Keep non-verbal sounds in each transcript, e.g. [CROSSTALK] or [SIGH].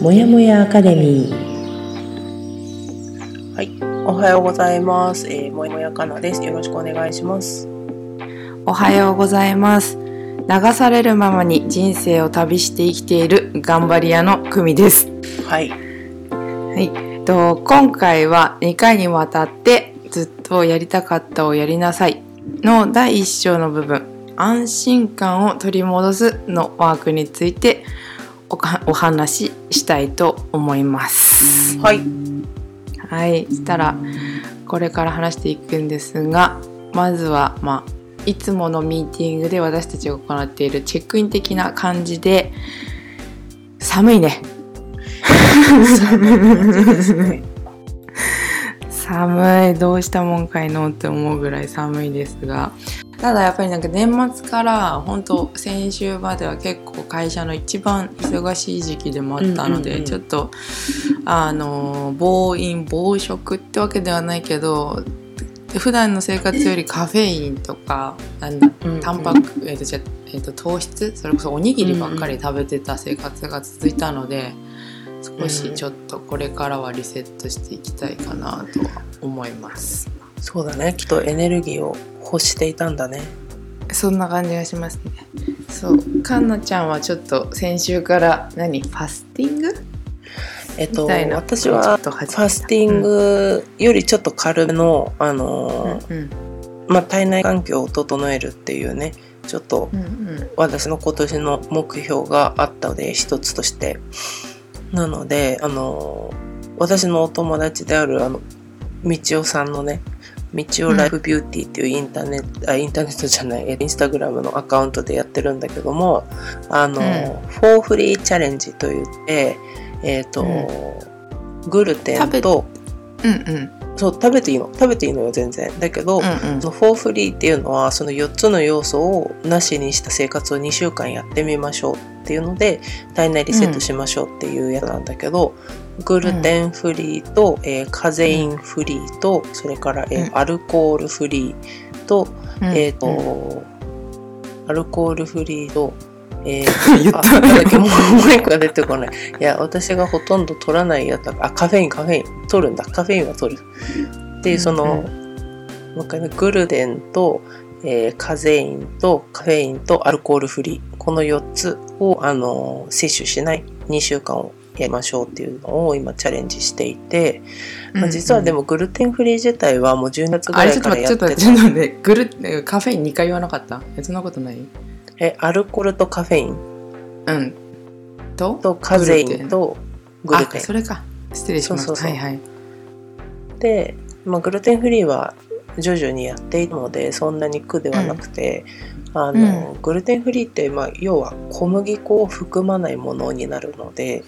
もやもやアカデミーはい、おはようございます。えー、もやもやかなです。よろしくお願いします。おはようございます。流されるままに人生を旅して生きている頑張り屋の久美です。はい、はい。と今回は2回にわたってずっとやりたかったをやりなさいの第1章の部分安心感を取り戻すのワークについておかお話ししたいと思います。はい、はい、そしたらこれから話していくんですがまずはまあいつものミーティングで私たちが行っているチェックイン的な感じで寒いね。寒い。どうしたもんかいのって思うぐらい寒いですがただやっぱりなんか年末から本当先週までは結構会社の一番忙しい時期でもあったので、うんうんうん。ちょっとあの暴飲暴食ってわけではないけど普段の生活よりカフェインとかなんだタンパク、えーとじゃえーと糖質それこそおにぎりばっかり食べてた生活が続いたので、少しちょっとこれからはリセットしていきたいかなとは思います。そうだね。きっとエネルギーを欲していたんだね。そんな感じがしますね。そう、かんなちゃんはちょっと先週から何？ファスティング？えっと、私はファスティングよりちょっと軽めの、あのーうんまあ、体内環境を整えるっていうね、ちょっとうんうん私の今年の目標があったので一つとしてなのであの私のお友達であるあの道夫さんのね道夫ライフビューティーっていうインターネット、あインターネットじゃないえインスタグラムのアカウントでやってるんだけどもあの、うん。フォーフリーチャレンジといってえっ、と、グルテンとうんうん。そう食べていいの食べていいのよ全然。だけど、うんうん。そのフォーフリーっていうのはその4つの要素をなしにした生活を2週間やってみましょうっていうので体内リセットしましょうっていうやつなんだけど、グルテンフリーと、えーカゼインフリーとそれから、えーうん。アルコールフリーと,、うん。えっ、と、アルコールフリーとえー [LAUGHS] あなんだっけもう一個が出てこないいや私がほとんど取らないやつだ。あカフェインカフェイン。取るんだ。カフェインは取る。っていうその、うん。もう一回ねグルテンと、えーカゼインとカフェインとアルコールフリー。この4つを、あのー摂取しない。2週間をやりましょうっていうのを今チャレンジしていて、まあ、実はでももグルテンフリー自体はもう12月ぐあれらいからやってちょっと待ってちょっと待ってグルカフェイン2回言わなかった？えそんなことない？えアルコールとカフェイン。うん。と？とカゼインとグルテン。あそれか。失礼しました。はいはい。で、まあ、グルテンフリーは徐々にやっているのでそんなに苦ではなくて、あのグルテンフリーって、まあ、要は小麦粉を含まないものになるので、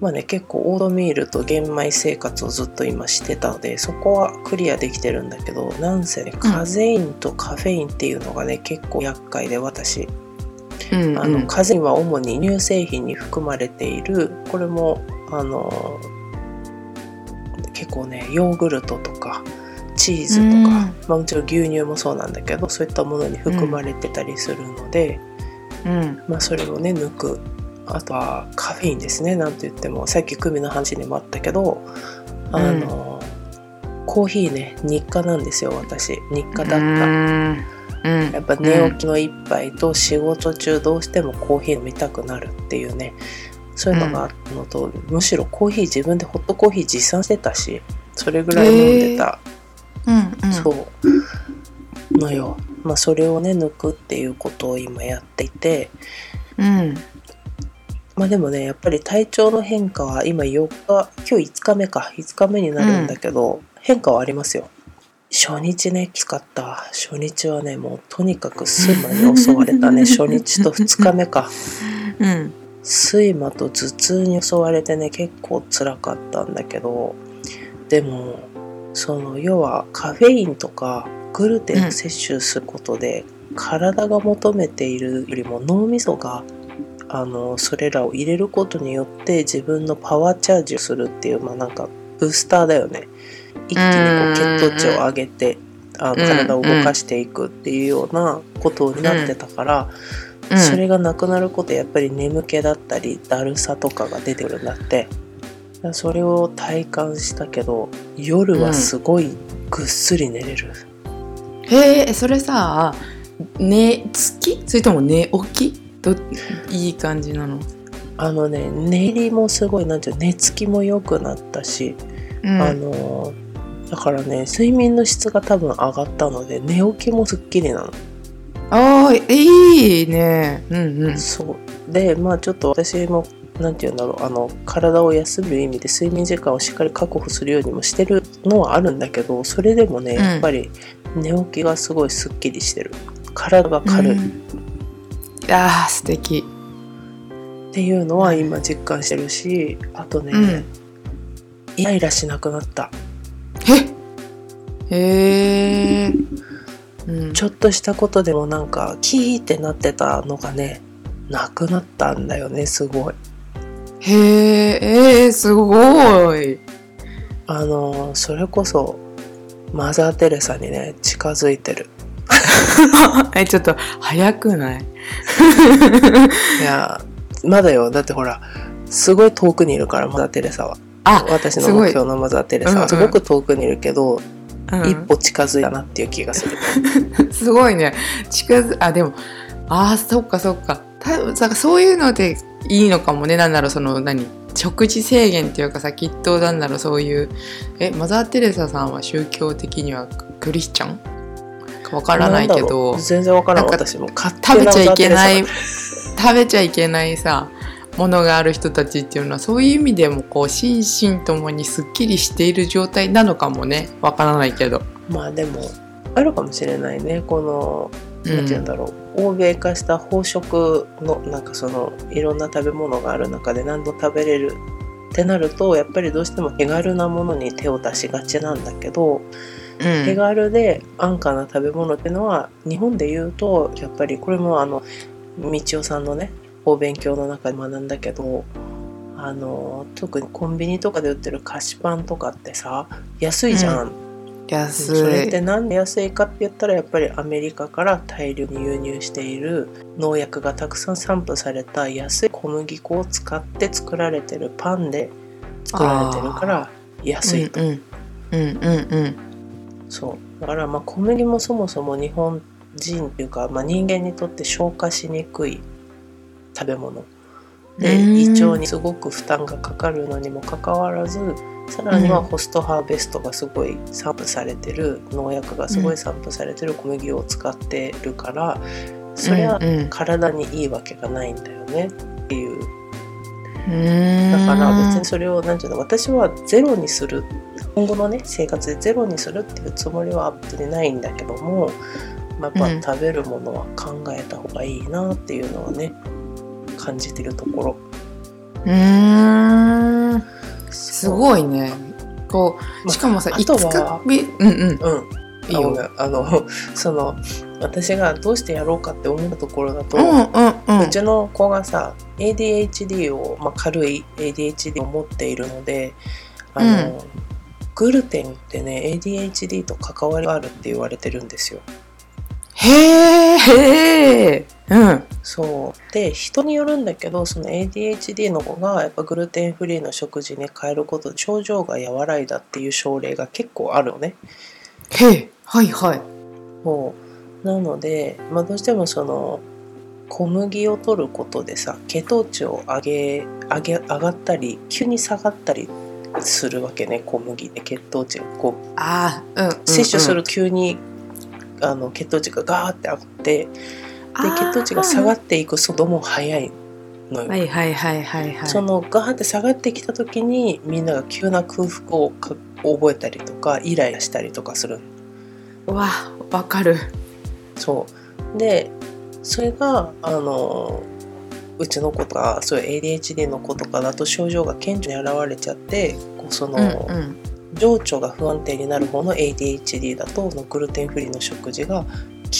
まあね、結構オードミールと玄米生活をずっと今してたのでそこはクリアできてるんだけどなんせねカゼインとカフェインっていうのがね結構厄介で私。うんあのカゼインは主に乳製品に含まれているこれもあの結構ねヨーグルトとかチーズとか、うん。まあ、もちろん牛乳もそうなんだけどそういったものに含まれてたりするので、うん。まあ、それをね抜くあとはカフェインですね。なんと言ってもさっき久美の話にもあったけどあの、コーヒーね日課なんですよ私。日課だった。うん。うん。やっぱ寝起きの一杯と仕事中どうしてもコーヒー飲みたくなるっていうね。そういうのがあるのと、むしろコーヒー自分でホットコーヒー持参してたしそれぐらい飲んでた、うんうん。そう。のよ。まあそれをね抜くっていうことを今やっていて。うんまあでもねやっぱり体調の変化は今4日今日5日目か5日目になるんだけど、変化はありますよ。初日ねきつかった。初日はねもうとにかく睡魔に襲われたね。[LAUGHS] 初日と2日目か。うん。睡魔と頭痛に襲われてね結構辛かったんだけどでもその要はカフェインとかグルテンを摂取することで、体が求めているよりも脳みそがあのそれらを入れることによって自分のパワーチャージをするっていうまあなんかブースターだよね。一気にこう血糖値を上げてあのうん体を動かしていくっていうようなことになってたから、うん。それがなくなることでやっぱり眠気だったりだるさとかが出てくるんだってそれを体感したけど夜はすごいぐっすり寝れる、へえそれさ寝つき？それとも寝起き？どいい感じなの、あのね寝入りもすごいなんていうの寝つきも良くなったし、うん、あのだからね睡眠の質が多分上がったので寝起きもすっきりなの。あーいいね。うんうん。そう。でまあちょっと私もなんて言うんだろうあの体を休める意味で睡眠時間をしっかり確保するようにもしてるのはあるんだけどそれでもねうん。やっぱり寝起きがすごいすっきりしてる。体が軽い。っうんいやー素敵。ていうのは今実感してるしあとね、うん。イライラしなくなった。へへえ、うん、ちょっとしたことでもなんかキーってなってたのがねなくなったんだよねすごい。へええー、すごい。あのそれこそマザー・テレサにね近づいてる。[LAUGHS] えちょっと早くない？いやまだよ。だってほらすごい遠くにいるからマザー・テレサは。あ、私の目標のマザー・テレサうんうん。はすごく遠くにいるけど、うん一歩近づいたなっていう気がする。[LAUGHS] すごいね。近づあでもあーそっかそっか。多分さそういうのでいいのかもね。なんだろうその何？食事制限っていうかさきっとなんだろうそういうえマザー・テレサさんは宗教的にはクリスチャン？かわからないけどう。全然わからんな私も。食べちゃいけない食べちゃいけないさものがある人たちっていうのはそういう意味でもこう心身ともにすっきりしている状態なのかもね。わからないけど。まあでもあるかもしれないね。このうん。なんて言うんだろう、欧米化した飽食のなんかそのいろんな食べ物がある中で何度食べれるってなるとやっぱりどうしても手軽なものに手を出しがちなんだけど、うん手軽で安価な食べ物っていうのは日本で言うとやっぱりこれもあの道夫さんのねお勉強の中で学んだけどあの特にコンビニとかで売ってる菓子パンとかってさ安いじゃん。安それっいてなんで安いかって言ったらやっぱりアメリカから大量に輸入している農薬がたくさん散布された安い小麦粉を使って作られてるパンで作られてるから安いと、うんうんうんうんそう。だからまあ小麦もそもそも日本人っていうか、まあ、人間にとって消化しにくい食べ物。でうん。胃腸にすごく負担がかかるのにもかかわらずさらにはうん。ホストハーベストがすごい散布されてる農薬がすごい散布されてる小麦を使ってるからそりゃうんうん。体にいいわけがないんだよね。っていう。うん。だから別にそれを何ていうの私はゼロにする今後のね生活でゼロにするっていうつもりは別にないんだけども、まあ、やうん。っぱ食べるものは考えた方がいいなっていうのはね感じてるところ。うーん。すい、ごいね。こまうしかもさあとは5日びうんうん。うん、いいよ。あの [LAUGHS] その私がどうしてやろうかって思うところだと、うんうんうん。うちの子がさ ADHD を、まあ、軽い ADHD を持っているのであの、うんグルテンってね ADHD と関わりがあるって言われてるんですよ。へー。へーうん。そう。で人によるんだけどその ADHD の子がやっぱグルテンフリーの食事に変えることで症状が和らいだっていう症例が結構あるのね。へー。はいはい。そう。なので、まあ、どうしてもその小麦を取ることでさ血糖値を上げ上げ上がったり急に下がったりするわけね。小麦で血糖値が。こうあーうん摂取すると急に、あの血糖値がガーって上がってで血糖値が下がっていく速度も速いのよ。はいはいはいはいはい。そのガーって下がってきた時にみんなが急な空腹をか覚えたりとかイライラしたりとかするうわわかる。そう。でそれがあのうちの子とかそういう ADHD の子とかだと症状が顕著に現れちゃってこうその、うんうん情緒が不安定になる方の ADHD だとのグルテンフリーの食事が効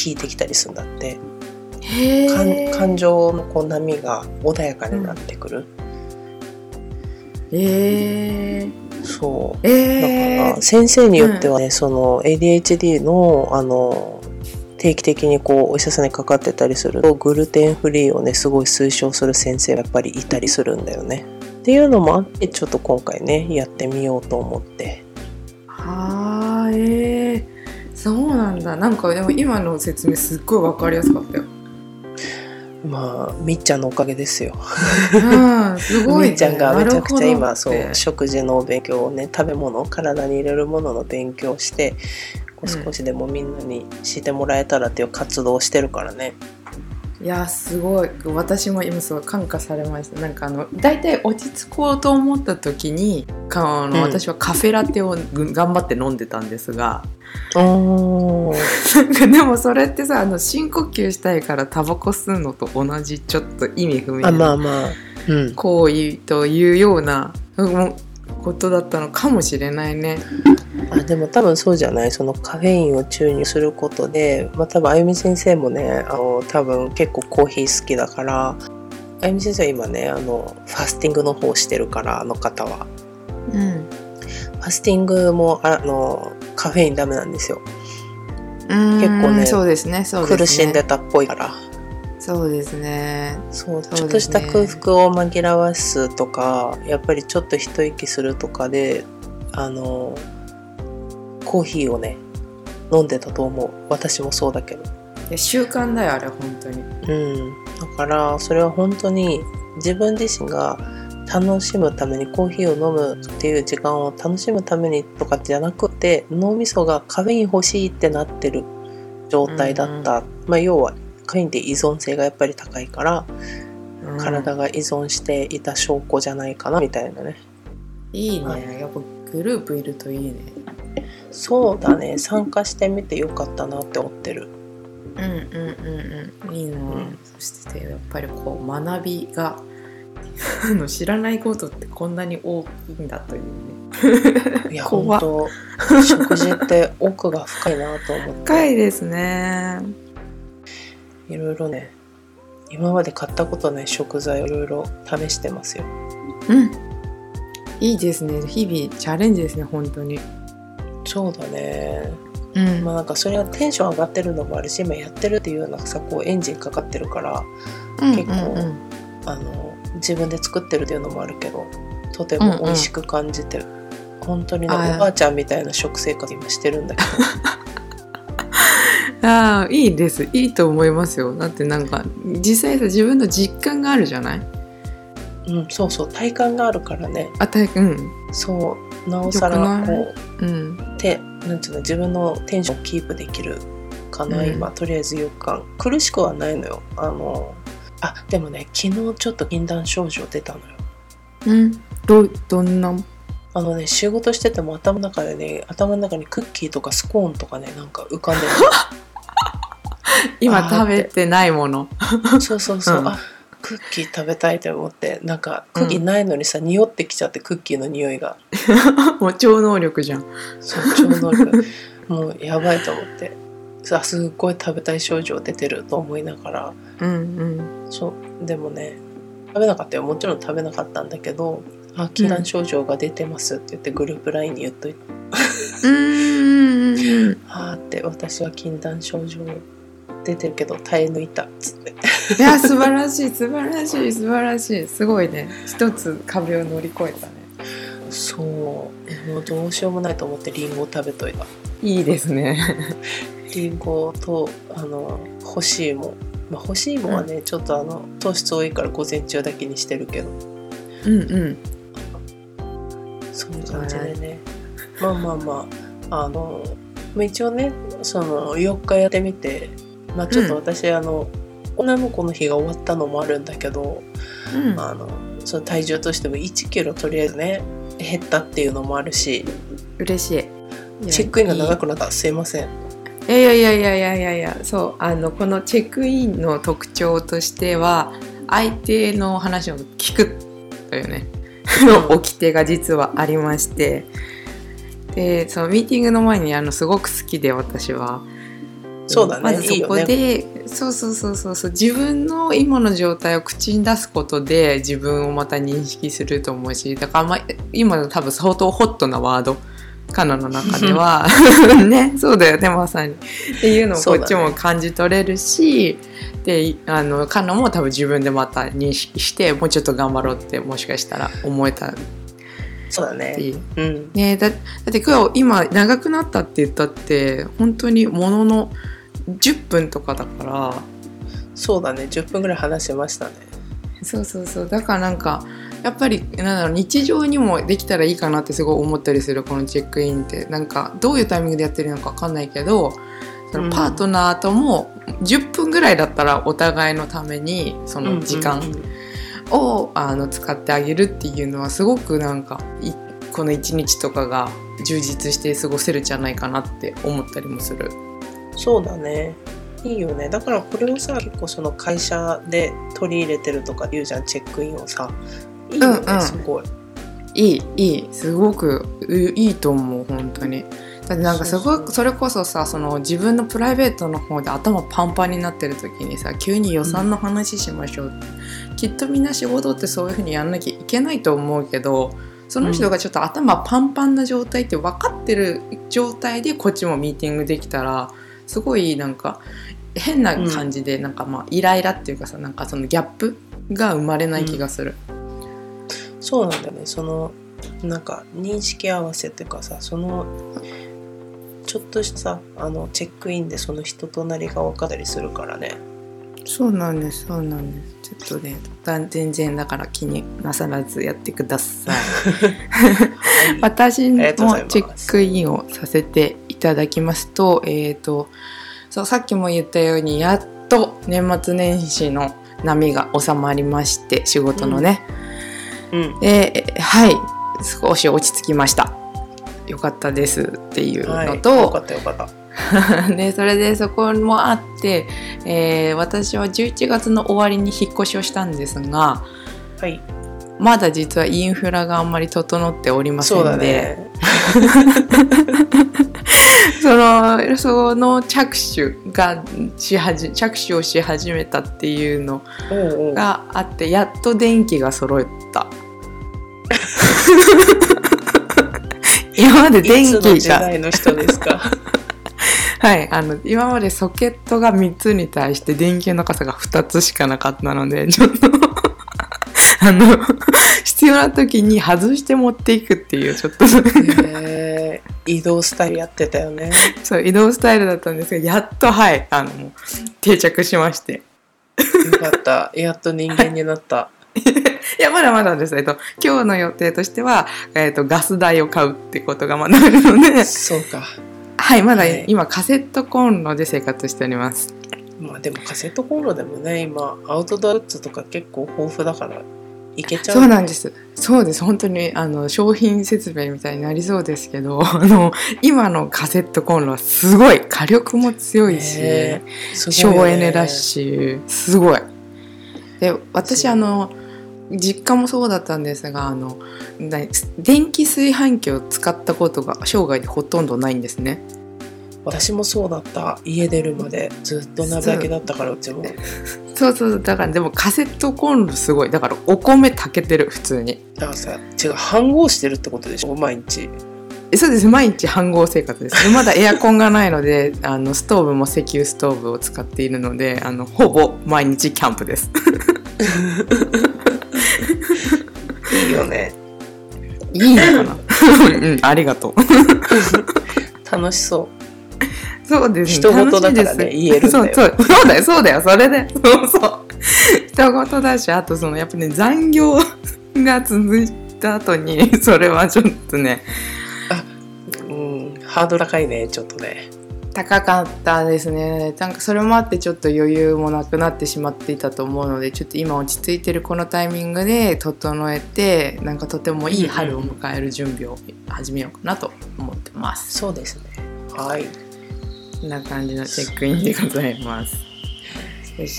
いてきたりするんだって。へ感情のこう波が穏やかになってくる、えー。そう。だえーから先生によってはね、その ADHD のあの定期的にこうお医者さんにかかってたりするとグルテンフリーをねすごい推奨する先生がやっぱりいたりするんだよね。っていうのもあってちょっと今回ねやってみようと思って。はあえー、そうなんだなんかでも今の説明すっごい分かりやすかったよ。まあみっちゃんのおかげですよ。うんすごい、ね、みっちゃんがめちゃくちゃ今そう食事の勉強をね食べ物体に入れるものの勉強をして少しでもみんなに知ってもらえたらっていう活動をしてるからね。いやすごい。私も今すごい感化されました。なんかあの大体落ち着こうと思った時にかあの、うん。私はカフェラテをぐ頑張って飲んでたんですが。おー。なんかでもそれってさあの深呼吸したいからタバコ吸うのと同じちょっと意味不明あまなあまあ、うん、行為というようなうんことだったのかもしれないね。あでも多分そうじゃない？そのカフェインを注入することで、まあ、多分あゆみ先生もねあの多分結構コーヒー好きだからあゆみ先生は今ねあのファスティングの方をしてるからあの方は。うん。ファスティングもあのカフェインダメなんですよ。結構ねそうですねそうですね。苦しんでたっぽいからそうですね。そうちょっとした空腹を紛らわすとかやっぱりちょっと一息するとかであのコーヒーをね飲んでたと思う。私もそうだけど。いや習慣だよあれ本当に。うん。だからそれは本当に自分自身が楽しむためにコーヒーを飲むっていう時間を楽しむためにとかじゃなくて脳みそがカフェイン欲しいってなってる状態だった、まあ要はカインって依存性がやっぱり高いからうん。体が依存していた証拠じゃないかなみたいなね。いいはい。ねやっぱグループいるといいね。そうだね。参加してみてよかったなって思ってる。うんうんうんうん。いいな、ん。そしてやっぱりこう学びが [LAUGHS] 知らないことってこんなに大きいんだというね。いや [LAUGHS] 怖本っ当食事って奥が深いなと思って。[LAUGHS] 深いですねいろいろね今まで買ったことない食材をいろいろ試してますよ。うん。いいですね。日々チャレンジですね本当に。そうだね。うん。まあなんかそれがテンション上がってるのもあるし今やってるっていうようなさこうエンジンかかってるから結構うんうん。あの自分で作ってるっていうのもあるけどとても美味しく感じてる、本当にねおばあちゃんみたいな食生活今してるんだけ [LAUGHS] ああいいです。いいと思いますよ。だってなんか実際さ自分の実感があるじゃない？ど、うん、そうそう。体感があるからね。あたうん。そう。なおさらこううん。てなんていうの自分のテンションをキープできるかな、うん。今とりあえず4日間苦しくはないのよ。あのあでもね昨日ちょっと禁断症状出たのよ。うん。どどんなあのね仕事してても頭の中でね頭の中にクッキーとかスコーンとかねなんか浮かんで [LAUGHS] [LAUGHS] 今食べてないもの。る [LAUGHS] そうそうそう、うん。あクッキー食べたいと思って。なんかクッキーないのにさ、匂ってきちゃってクッキーの匂いが。[LAUGHS] もう超能力じゃん。そう超能力。もうやばいと思って。さすっごい食べたい症状出てると思いながら。うんうん。そう。でもね食べなかったよ。もちろん食べなかったんだけど「あ禁断症状が出てます」って言ってグループ LINE に言っといて。うん。うんうん「あーって私は禁断症状出てるけど耐え抜いた」っつって。いや素晴らしい素晴らしい素晴らしい。すごいね。一つ壁を乗り越えたね。そう。もうどうしようもないと思ってリンゴを食べといた。いいですね。リンゴとあの干し芋。まあ干し芋はね、ちょっとあの糖質多いから午前中だけにしてるけど。うんうん。そういう感じでね。まあまあまああのまあ一応ねその4日やってみてまあちょっと私、あの女の子の日が終わったのもあるんだけど、うん。あのその体重としても1キロとりあえずね減ったっていうのもあるし。嬉しい。チェックインが長くくなった。すいません。いやいやいやいやいやいや。そうあのこのチェックインの特徴としては相手の話を聞くというね。の掟が実はありまして。でそのミーティングの前にあのすごく好きで私は。そうだね。まずそこいいよでそうそうそうそうそう自分の今の状態を口に出すことで自分をまた認識すると思うしだから、まあ、今の多分相当ホットなワード考カナの中では。[LAUGHS] ねそうだよねまさに。っていうのをこっちも感じ取れるし、であのカナも多分自分でまた認識してもうちょっと頑張ろうってもしかしたら思えた。そうだね。うん。ねだだって今日今長くなったって言ったって本当にものの10分とかだから。そうだね。10分ぐらい話しましたね。そうそうそう。だからなんかやっぱりなんだろう日常にもできたらいいかなってすごい思ったりするこのチェックインって。なんかどういうタイミングでやってるのか分かんないけどそのパートナーとも10分ぐらいだったらお互いのためにその時間をあの使ってあげるっていうのはすごくなんかいこの一日とかが充実して過ごせるんじゃないかなって思ったりもする。そうだね。いいよね。だからこれをさ結構その会社で取り入れてるとか言うじゃん。チェックインをさ。いいよね、うんうん。すごい。いいいい。すごくういいと思う本当に。だってなんかすごくそれこそさその自分のプライベートの方で頭パンパンになってる時にさ急に予算の話しましょう、きっとみんな仕事ってそういう風にやんなきゃいけないと思うけどその人がちょっと頭パンパンな状態って分かってる状態でこっちもミーティングできたらすごいなんか変な感じでなんかまあイライラっていうかさなんかそのギャップが生まれない気がする。そうなんだよね。そのなんか認識合わせっていうかさそのちょっとしたさあのチェックインでその人となりが分かったりするからねそうなんですそうなんです。ちょっとねだ全然だから気になさらずやってください。[LAUGHS] 私もチェックインをさせていただきますとえっ、とそうさっきも言ったようにやっと年末年始の波が収まりまして仕事のね、うん。ではい。少し落ち着きました。よかったですっていうはい。のと、よかったよかったで [LAUGHS] それでそこもあって、えー私は11月の終わりに引っ越しをしたんですがはい。まだ実はインフラがあんまり整っておりませんで、ね。[LAUGHS] そのその着手がしはじ着手をし始めたっていうのがあってやっと電気が揃った。[LAUGHS] 今まで電いつの気が時代の人ですか？はい、あの今までソケットが3つに対して電球の傘が2つしかなかったので [LAUGHS] ちょっとあの [LAUGHS] 必要な時に外して持っていくっていうちょっと。へー。移動スタイルやってたよね。[LAUGHS] そう移動スタイルだったんですがやっとはい。あの定着しまして。よかった。やっと人間になった。いやまだまだです、えっと、今日の予定としては、えっと、ガス代を買うってことがまだあるので。そうかはいまだはい今カセットコンロで生活しておりますまあでもカセットコンロでもね今アウトドアグッズとか結構豊富だからいけちゃうそうなんです。そうです。本当にあの商品説明みたいになりそうですけど、[LAUGHS] あの今のカセットコンロはすごい火力も強いし、ね省エネだし、すごい。で、私あの実家もそうだったんですが、あのな電気炊飯器を使ったことが生涯でほとんどないんですね。私もそうだった。家出るまでずっと鍋だけだったからうちも。そうそうだからでもカセットコンロすごい。だからお米炊けてる普通に。だからさ違う飯合してるってことでしょ？毎日。えそうです。毎日飯合生活です。でまだエアコンがないので [LAUGHS] あのストーブも石油ストーブを使っているのであのほぼ毎日キャンプです [LAUGHS] いいよね。いいのかな？うん。ありがとう。[LAUGHS] 楽しそう。そうです人事だからね言えるんだよ。そうそうそうだよそうだよ。それでそうそう。人事だしあとそのやっぱね残業が続いた後にそれはちょっとね。うんハードル高いねちょっとね高かったですね。なんかそれもあってちょっと余裕もなくなってしまっていたと思うのでちょっと今落ち着いてるこのタイミングで整えてなんかとてもいい春を迎える準備を始めようかなと思ってます。そうですね。はい。こんな感じのチェックインでございます。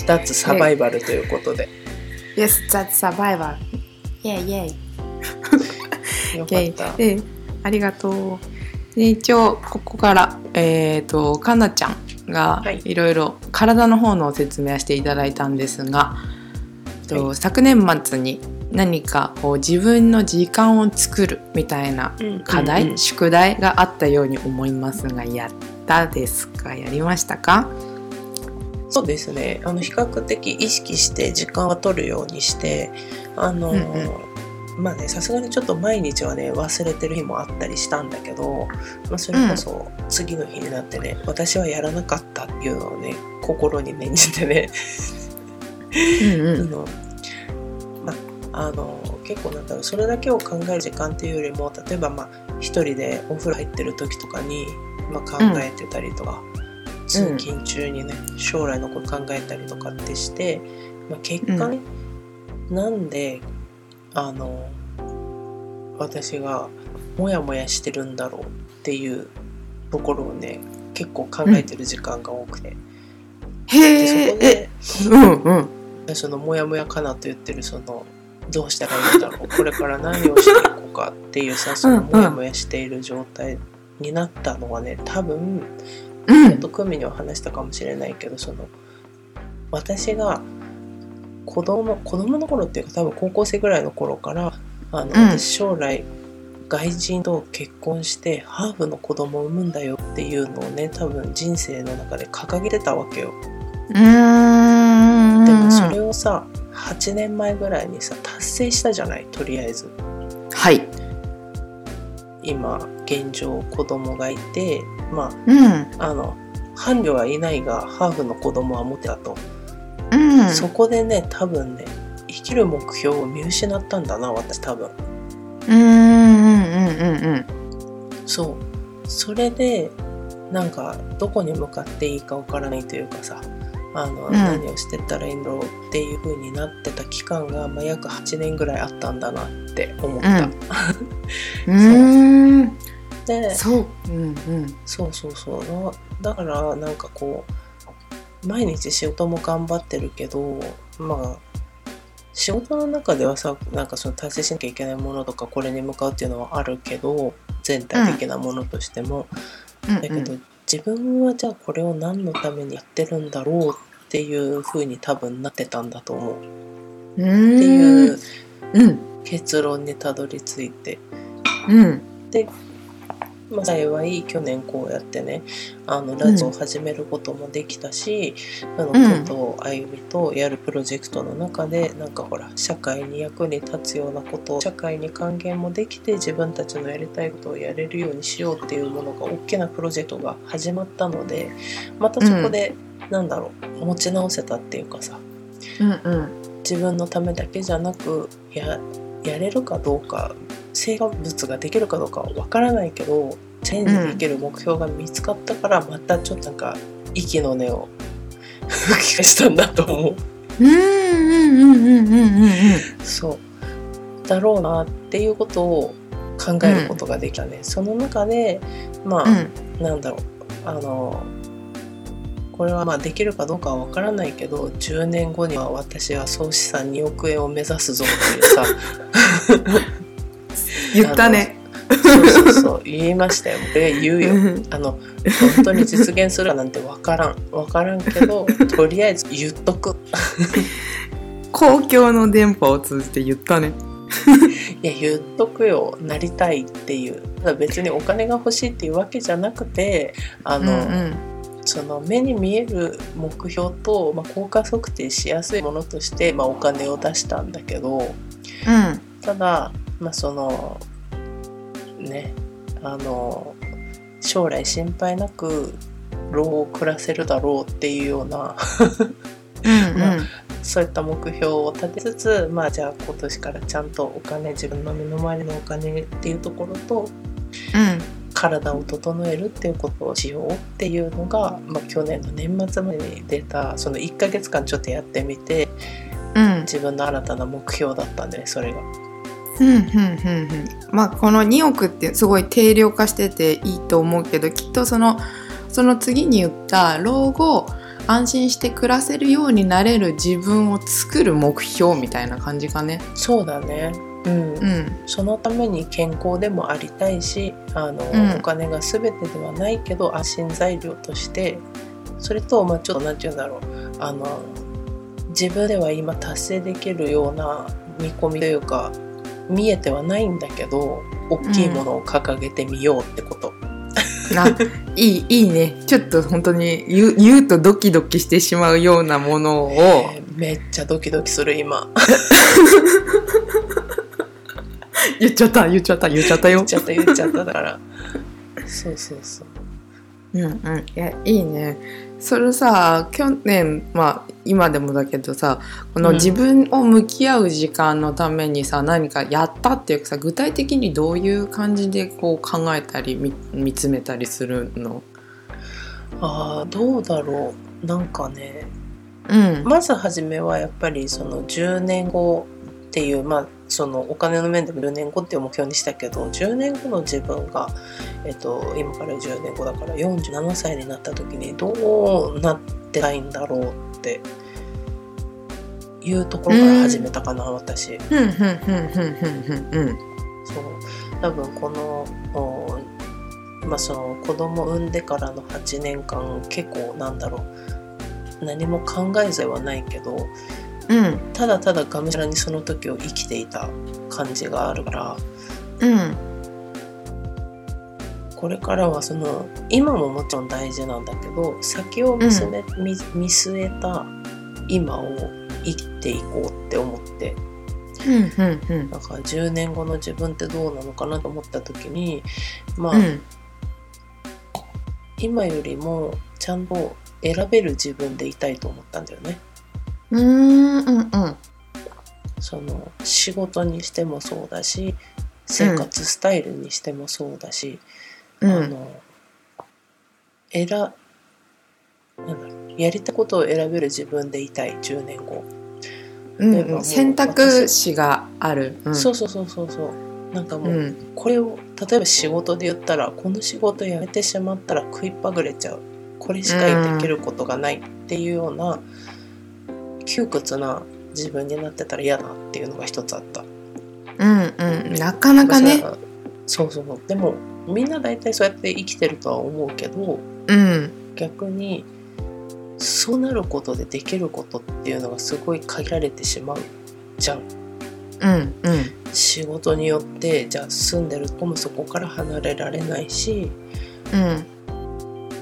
脱サバイバルということで。Yes, that's survivor イェイイェイよかった。でありがとうで一応ここからえっ、とかなちゃんがはい。いろいろ体の方の説明をしていただいたんですが、えっとは昨年末に何かこう自分の時間を作るみたいな課題、うんうん。宿題があったように思いますがやったですか？やりましたか？そうですね。あの比較的意識して時間は取るようにしてあの、うんまあねさすがにちょっと毎日はね忘れてる日もあったりしたんだけど、まあ、それこそ次の日になってね、私はやらなかったっていうのをね心に念じてねうんうん。[LAUGHS] あの、まあ、あの結構なんだろうそれだけを考える時間っていうよりも例えばまあ一人でお風呂入ってる時とかに、まあ、考えてたりとか、通勤中にね将来のこと考えたりとかってして、まあ、結果ね、なんであの私がモヤモヤしてるんだろうっていうところをね結構考えてる時間が多くて、でそこでうんうん。そのモヤモヤかなと言ってるそのどうしたらいいんだろうこれから何をしていこうかっていうさそのモヤモヤしている状態になったのはね多分うん。ちょっとクミには話したかもしれないけどその私が子供の子供の頃っていうか多分高校生ぐらいの頃からあの、うん。私将来外人と結婚してハーフの子供を産むんだよっていうのをね多分人生の中で掲げてたわけよ。うーん。でもそれをさ8年前ぐらいにさ達成したじゃないとりあえず。はい。今現状子供がいてまうん。ああの伴侶はいないがハーフの子供は持ってたと、うん。そこでね多分ね生きる目標を見失ったんだな私多分。うんうんうんうんそう。それでなんかどこに向かっていいかわからないというかさあの、ん。何をしてったらいいんだろうっていう風になってた期間が、まあ、約8年ぐらいあったんだなって思った。うん。[LAUGHS] う。ん。でそう。うんうん。そうそうそう。だだからなんかこう毎日仕事も頑張ってるけどまあ仕事の中ではさなんかその達成しなきゃいけないものとかこれに向かうっていうのはあるけど全体的なものとしても、うん。だけど自分はじゃあこれを何のためにやってるんだろうっていう風に多分なってたんだと思う。ってっていううん。結論にたどり着いて。うんまあ、幸い去年こうやってねあのラジオを始めることもできたし、あのうん。工藤あゆみとやるプロジェクトの中でなんかほら社会に役に立つようなことを社会に還元もできて自分たちのやりたいことをやれるようにしようっていうものが大きなプロジェクトが始まったのでまたそこで、なんだろう持ち直せたっていうかさうんうん。自分のためだけじゃなくややれるかどうか成果物ができるかどうかは分からないけどチェンジできる目標が見つかったから、またちょっとなんか息の根を吹き返したんだと思う。うんうんうんうんうんうんそうだろうなっていうことを考えることができたね、その中でまあ、うん。なんだろう。あのこれはまあできるかどうかは分からないけど10年後には私は総資産2億円を目指すぞっていうさ。[LAUGHS] 言ったね。そうそうそう言いましたよ。で言うよ。うん。あの本当に実現するかなんて分からん。分からんけど [LAUGHS] とりあえず言っとく。公共の電波を通じて言ったね。[LAUGHS] いや言っとくよ。なりたいっていう。ただ別にお金が欲しいっていうわけじゃなくてあの、うんその目に見える目標と、まあ、効果測定しやすいものとして、まあ、お金を出したんだけどうんただ、まあ、そのねあの将来心配なく老後を暮らせるだろうっていうようなうんまそういった目標を立てつつまあじゃあ今年からちゃんとお金自分の身の回りのお金っていうところとうん体を整えるっていうことをしようっていうのが、まあ、去年の年末までに出たその1ヶ月間ちょっとやってみてうん自分の新たな目標だったんでねそれが。うんうんうんうんまあこの2億ってすごい定量化してていいと思うけどきっとそのその次に言った老後安心して暮らせるようになれる自分を作る目標みたいな感じかね。そうだねうん。うん。そのために健康でもありたいしあの、うん。お金が全てではないけど安心材料としてそれと、まあ、ちょっと何て言うんだろう。あの自分では今達成できるような見込みというか見えてはないんだけど大きいものを掲げてみようってこと、あいいいいね。ちょっと本当に言う言うとドキドキしてしまうようなものを、えーめっちゃドキドキする今 [LAUGHS] 言っちゃった言っちゃった言っちゃったよ。言っちゃった言っちゃっただから。そうそうそうう。んうん。いやいいね。それさ去年まあ今でもだけどさこのうん。自分を向き合う時間のためにさ、何かやったっていうかさ具体的にどういう感じでこう考えたり見見つめたりするの？あーどうだろう。なんかね。うん。まず初めはやっぱりその10年後っていうまあそのお金の面でも10年後っていう目標にしたけど10年後の自分が、えっと、今から10年後だから47歳になった時にどうなってたいんだろうっていうところから始めたかな、うん。そう。多分このおまあその子供産んでからの8年間結構なんだろう。何も考えずはないけどうん。ただただがむしゃらにその時を生きていた感じがあるから。うん。これからはその今ももちろん大事なんだけど先を見据え,、見見据えた今を生きていこうって思って。ふんふんふん。なんか10年後の自分ってどうなのかなと思った時にまあ、うん。今よりもちゃんと選べる自分でいたいと思ったんだよね。うーんうんうん。その仕事にしてもそうだし生活スタイルにしてもそうだし、うん。あの選なんだろうやりたいことを選べる自分でいたい10年後、う選択肢がある、うん、そうそうそうそうそう。なんかもう、うん。これを例えば仕事で言ったらこの仕事辞めてしまったら食いっぱぐれちゃう。これしかできることがないっていうような窮屈な自分になってたら嫌だっていうのが一つあった。うんうん。なかなかね。そうそうでもみんな大体そうやって生きてるとは思うけどうん。逆にそうなることでできることっていうのがすごい限られてしまうじゃん。うんうん。仕事によってじゃあ住んでるとこもそこから離れられないしうん。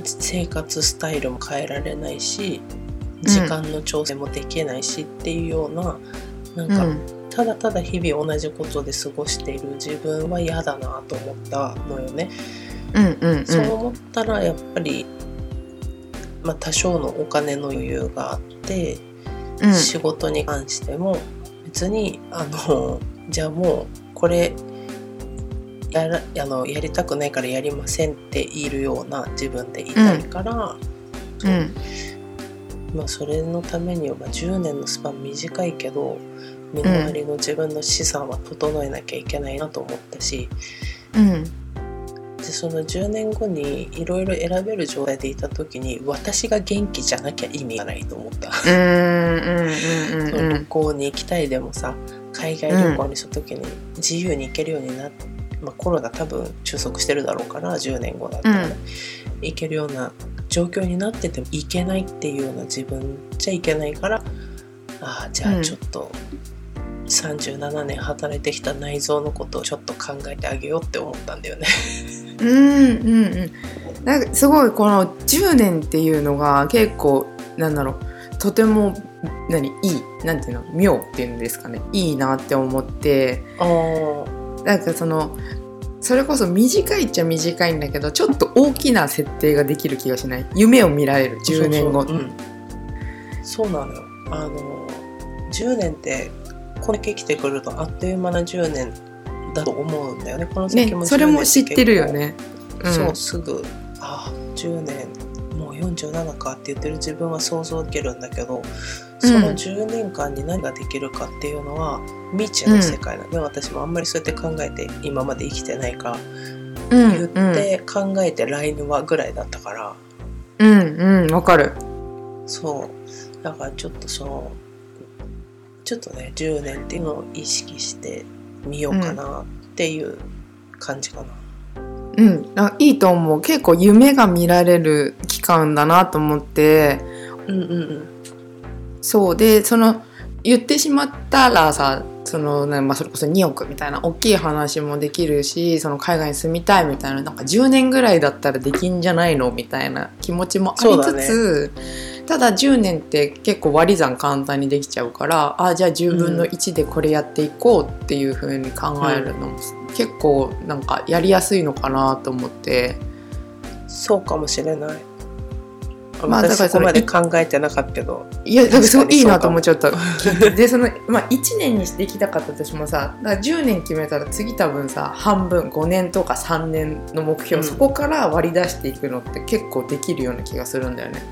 生活スタイルも変えられないし時間の調整もできないしっていうような、なんか、うん。ただただ日々同じことで過ごしている自分は嫌だなと思ったのよね。うんうんそう思ったらやっぱり、まあ、多少のお金の余裕があって、うん。仕事に関しても別にあの [LAUGHS] じゃあもうこれやらあのやりたくないからやりませんって言えるような自分でいたいから、うんまあ、それのためには、まあ、10年のスパン短いけど身の回りの自分の資産は整えなきゃいけないなと思ったし、うん。でその10年後にいろいろ選べる状態でいた時に私が元気じゃなきゃ意味がないと思った。うんうんうんうん。[LAUGHS] 旅行に行きたいでもさ海外旅行にした時に自由に行けるようになっまあ、コロナ多分収束してるだろうから10年後だったらね、行けるような状況になってても行けないっていうような自分じゃいけないからああじゃうん。あちょっと37年働いてきた内臓のことをちょっと考えてあげようって思ったんだよね。うんうんうん。なんかすごいこの10年っていうのが結構なんだろう。とても何？いい？なんていうの？妙っていうんですかね。いいなって思って。あなんかそのそれこそ短いっちゃ短いんだけどちょっと大きな設定ができる気がしない。夢を見られる。10年後。そうなのよ。あの10年ってこれ生きてくるとあっという間な10年だと思うんだよね。この先も10ねそれも知ってるよ年ね。結構そうすぐ。あ10年47かって言ってる自分は想像できるんだけどその10年間に何ができるかっていうのは未知の世界なんで、私もあんまりそうやって考えて今まで生きてないからうん言って考えて来年はぐらいだったから、うんうんわかる。そう。だからちょっとそのちょっとね10年っていうのを意識してみようかなっていう感じかな。うん、あいいと思う。結構夢が見られる期間だなと思って。うんうんうん。そうでその言ってしまったらさその、ねまあ、それこそ2億みたいな大きい話もできるしその海外に住みたいみたいななんか10年ぐらいだったらできんじゃないのみたいな気持ちもありつつ、ただ10年って結構割り算簡単にできちゃうからあじゃあ10分の1でこれやっていこうっていう風に考えるのも、結構なんかやりやすいのかなと思って。そうかもしれない。まあだからそこまで考えてなかったけど。いやだからすごいいいなと思っちゃった。[LAUGHS] でそのまあ1年にしていきたかったとしてもさだから10年決めたら次多分さ半分5年とか3年の目標、うんそこから割り出していくのって結構できるような気がするんだよね。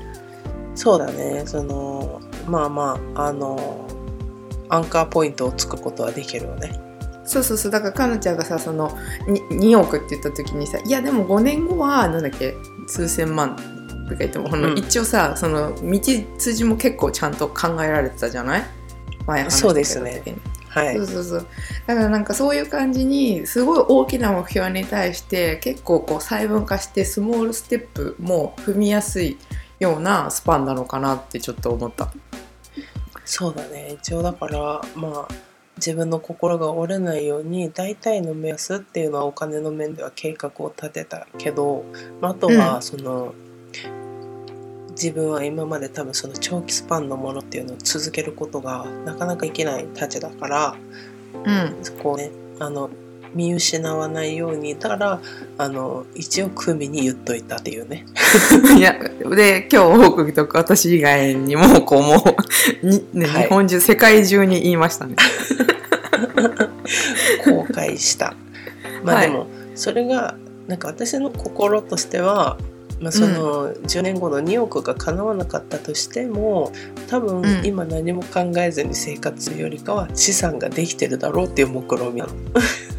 そうだね。そのまあまああのアンカーポイントをつくことはできるよね。そうそうそうだからかなちゃんがさそのに 2, 億って言った時にさいやでも5年後はなんだっけ数千万とか言っても、うん一応さその道筋も結構ちゃんと考えられてたじゃない？前話そうですねはいそう。そうそうだからなんかそういう感じにすごい大きな目標に対して結構こう細分化してスモールステップも踏みやすいようなスパンなのかなってちょっと思った。そうだね。一応だからまあ自分の心が折れないように大体の目安っていうのはお金の面では計画を立てたけど、まあ、あとうん。はその、自分は今まで多分その長期スパンのものっていうのを続けることがなかなかいけないたちだからうん、そこをねあの見失わないようにだからあの一応組に言っといたっていうね [LAUGHS] いやで今日報告とか私以外にもこうもうに、ねはい日本中世界中に言いましたね。[LAUGHS] 後悔した。まあはいでもそれがなんか私の心としては、まあ、その10年後の2億が叶わなかったとしても多分うん。今何も考えずに生活するよりかは資産ができてるだろうっていう目論見みなの。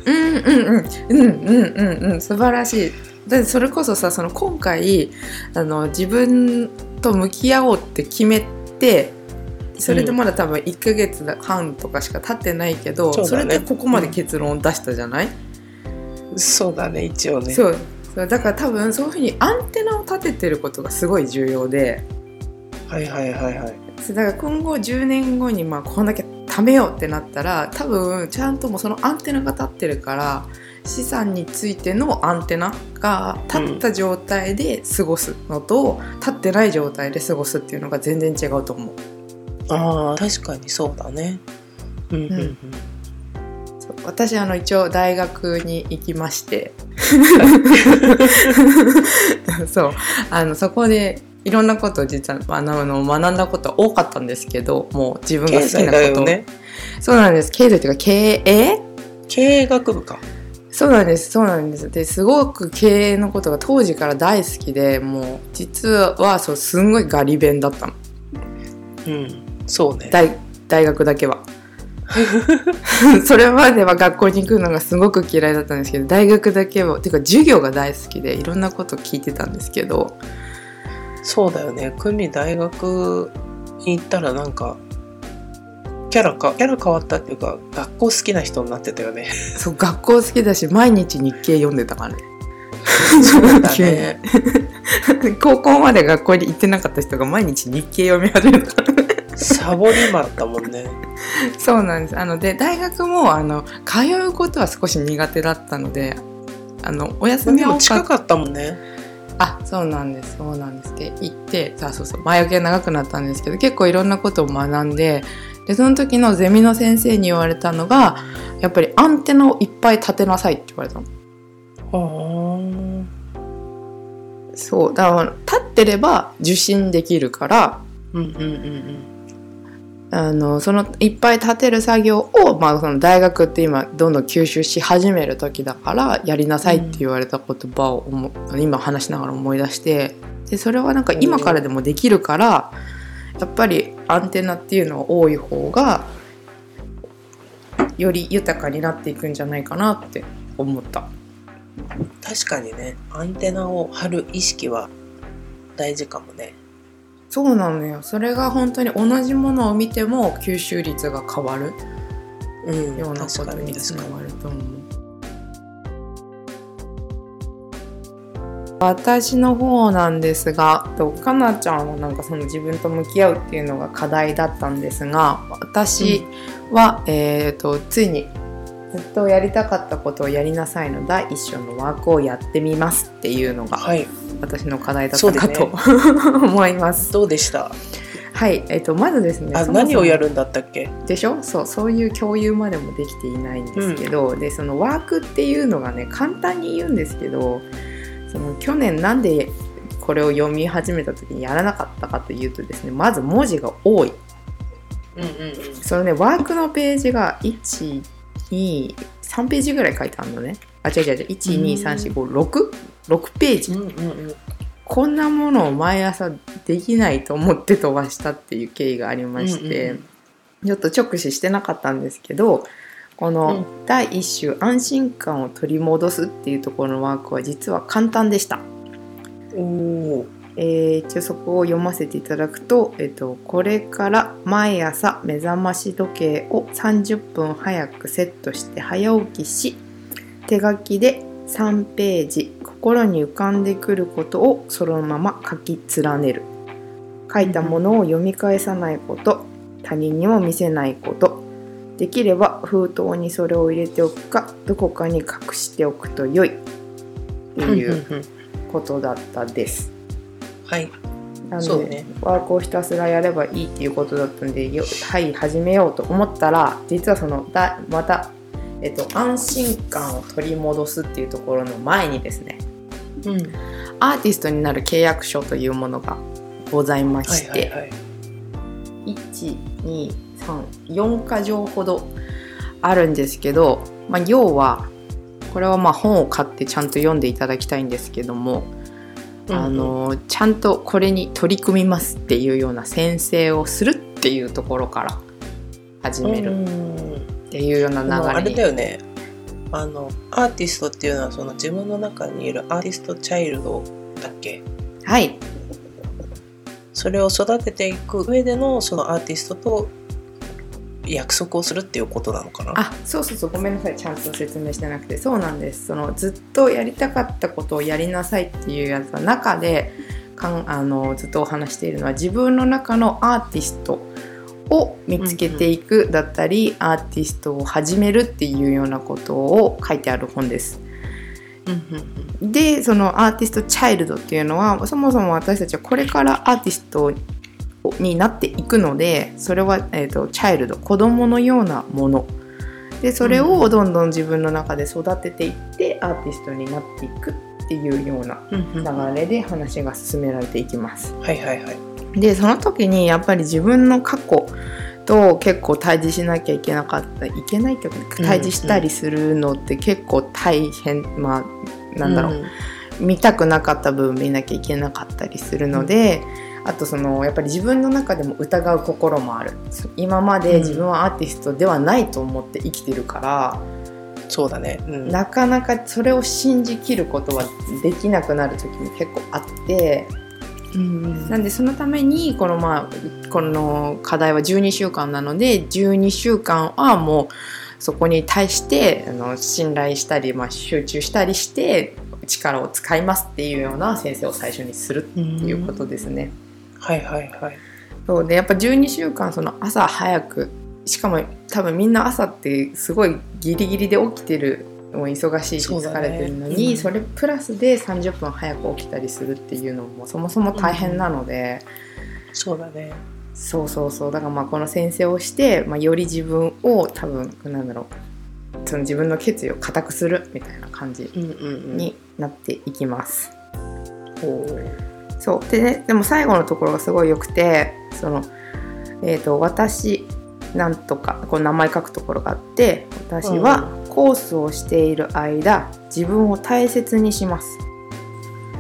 うんうんうん。うんうんうんうん。素晴らしい。だってそれこそさその今回あの自分と向き合おうって決めてそれでまだ多分1ヶ月半とかしか経ってないけど、そそうだね。れでここまで結論を出したじゃない、そうだね一応ね。そうそうだから多分そういうふうにアンテナを立ててることがすごい重要ではいはいはいはい。だから今後10年後にまあこんだけ貯めようってなったら多分ちゃんともうそのアンテナが立ってるから資産についてのアンテナが立った状態で過ごすのと、立ってない状態で過ごすっていうのが全然違うと思う。ああ確かにそうだね。うんうんうん。私あの一応大学に行きまして。[LAUGHS] そう。あのそこでいろんなことを実はあのあの学んだこと多かったんですけどもう自分が好きなこと、ね。そうなんです。経済っていうか経営？経営学部か。そうなんです。そうなんです。ですごく経営のことが当時から大好きでもう実はそうすんごいガリ勉だったの。うん。そうね。大大学だけは [LAUGHS] それまでは学校に行くのがすごく嫌いだったんですけど大学だけはていうか授業が大好きでいろんなこと聞いてたんですけどそうだよね。組大学に行ったらなんかキャラかキャラ変わったっていうか学校好きな人になってたよね。[LAUGHS] そう学校好きだし毎日日経読んでたからねそうだね。[LAUGHS] 高校まで学校に行ってなかった人が毎日日経読み始めたからねサボりマだったもんね。[LAUGHS] そうなんですあので大学もあの通うことは少し苦手だったのであのお休みでは近かったもんね。あそうなんですそうなんですで行ってさあそうそう前置きが長くなったんですけど結構いろんなことを学んででその時のゼミの先生に言われたのがやっぱりアンテナをいっぱい立てなさいって言われたの。はそうだから立ってれば受信できるからあ。うんうんうんあのそのいっぱい立てる作業を、まあ、その大学って今どんどん吸収し始める時だからやりなさいって言われた言葉を思う今話しながら思い出してでそれはなんか今からでもできるからやっぱりアンテナっていうのは多い方がより豊かになっていくんじゃないかなって思った。うん。確かにね、アンテナを張る意識は大事かもね。そうなのよそれが本当に同じものを見ても吸収率が変わるうん。ようなことにつな。がると思う。私の方なんですがとかなちゃんはなんかその自分と向き合うっていうのが課題だったんですが私は、えー、とついにずっとやりたかったことをやりなさいの第一章のワークをやってみますっていうのがはい私の課題だったかと、[LAUGHS] 思います。どうでした？はい、えっ、とまずですねあ何をやるんだったっけ？でしょ？そうそういう共有までもできていないんですけど、でそのワークっていうのがね簡単に言うんですけどその去年なんでこれを読み始めた時にやらなかったかというとですねまず文字が多い。うんうんうん。そのねワークのページが123ページぐらい書いてあるのね。あ違う違う違う1234566ページ、うんうんうん。こんなものを毎朝できないと思って飛ばしたっていう経緯がありまして、うんうんちょっと直視してなかったんですけどこの第一週安心感を取り戻すっていうところのワークは実は簡単でした。おおえー一応そこを読ませていただくと、えっと、これから毎朝目覚まし時計を30分早くセットして早起きし手書きで3ページ心に浮かんでくることをそのまま書き連ねる。書いたものを読み返さないこと他人にも見せないこと。できれば封筒にそれを入れておくかどこかに隠しておくと良い。っていうことだったです。はい。なんで、ね。ワークをひたすらやればいいっていうことだったんでよはい始めようと思ったら実はそのだまた、えっと、安心感を取り戻すっていうところの前にですねうん。アーティストになる契約書というものがございまはいして、はい。はい1234箇条ほどあるんですけど、まあ、要はこれはまあ本を買ってちゃんと読んでいただきたいんですけども、あのちゃんとこれに取り組みますっていうような宣誓をするっていうところから始めるっていうようなでもあれ流れにだよねあのアーティストっていうのはその自分の中にいるアーティストチャイルドだっけ？はい。それを育てていく上でのそのアーティストと約束をするっていうことなのかな？あそうそうそうごめんなさい。ちゃんと説明してなくて。そうなんです。そのずっとやりたかったことをやりなさいっていうやつの中でかんあのずっとお話しているのは自分の中のアーティストを見つけていくだったり、アーティストを始めるっていうようなことを書いてある本です。うんうんでそのアーティストチャイルドっていうのはそもそも私たちはこれからアーティストになっていくのでそれは、えー、とチャイルド子供のようなもの。でそれをどんどん自分の中で育てていってアーティストになっていくっていうようなうんうんうん。流れで話が進められていきます。はいはいはいでその時にやっぱり自分の過去と結構対峙しなきゃいけなかったいけないっていうか対峙したりするのって結構大変、まあなんだろう、見たくなかった部分見なきゃいけなかったりするので、あとそのやっぱり自分の中でも疑う心もある。今まで自分はアーティストではないと思って生きてるから、そうだね。うん。なかなかそれを信じきることはできなくなる時も結構あってうんなんでそのためにこのまあこの課題は12週間なので12週間はもうそこに対してあの信頼したり、まあ、集中したりして力を使いますっていうような先生を最初にするっていうことですね。はいはいはい。そうでやっぱ12週間その朝早くしかも多分みんな朝ってすごいギリギリで起きてるもう忙しいし疲れてるのにそ,、うんれプラスで30分早く起きたりするっていうのもそもそも大変なので、そうだね。そうそうそう。だからまあこの先生をして、まあ、より自分を多分なんだろうその自分の決意を固くするみたいな感じうんうんうん。になっていきます。ほう。そう。でねでも最後のところがすごい良くてその、えー、と私なんとかこう名前書くところがあって私はコースをしている間自分を大切にします。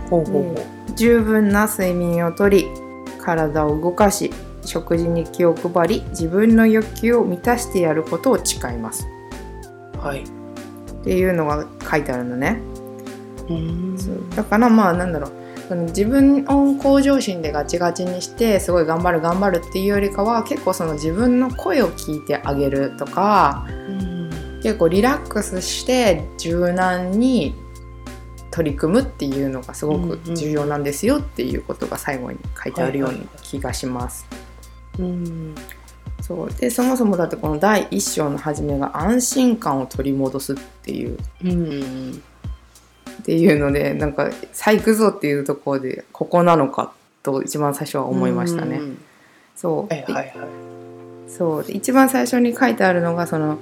ほうほうほ十分な睡眠をとり体を動かし食事に気を配り自分の欲求を満たしてやることを誓います。うはい。っていうのが書いてあるのね。うん。だからまあなんだろう。その自分を向上心でガチガチにしてすごい頑張る頑張るっていうよりかは結構その自分の声を聞いてあげるとかうん結構リラックスして柔軟に取り組むっていうのがすごく重要なんですよっていうことが最後に書いてあるような気がします。うんそう。でそもそもだってこの第一章の初めが安心感を取り戻すっていう。うんっていうのでなんか「さあ行くぞ」っていうところでここなのかと一番最初は思いましたね。うん。そう。はいはいはい。そう。で一番最初に書いてあるのがその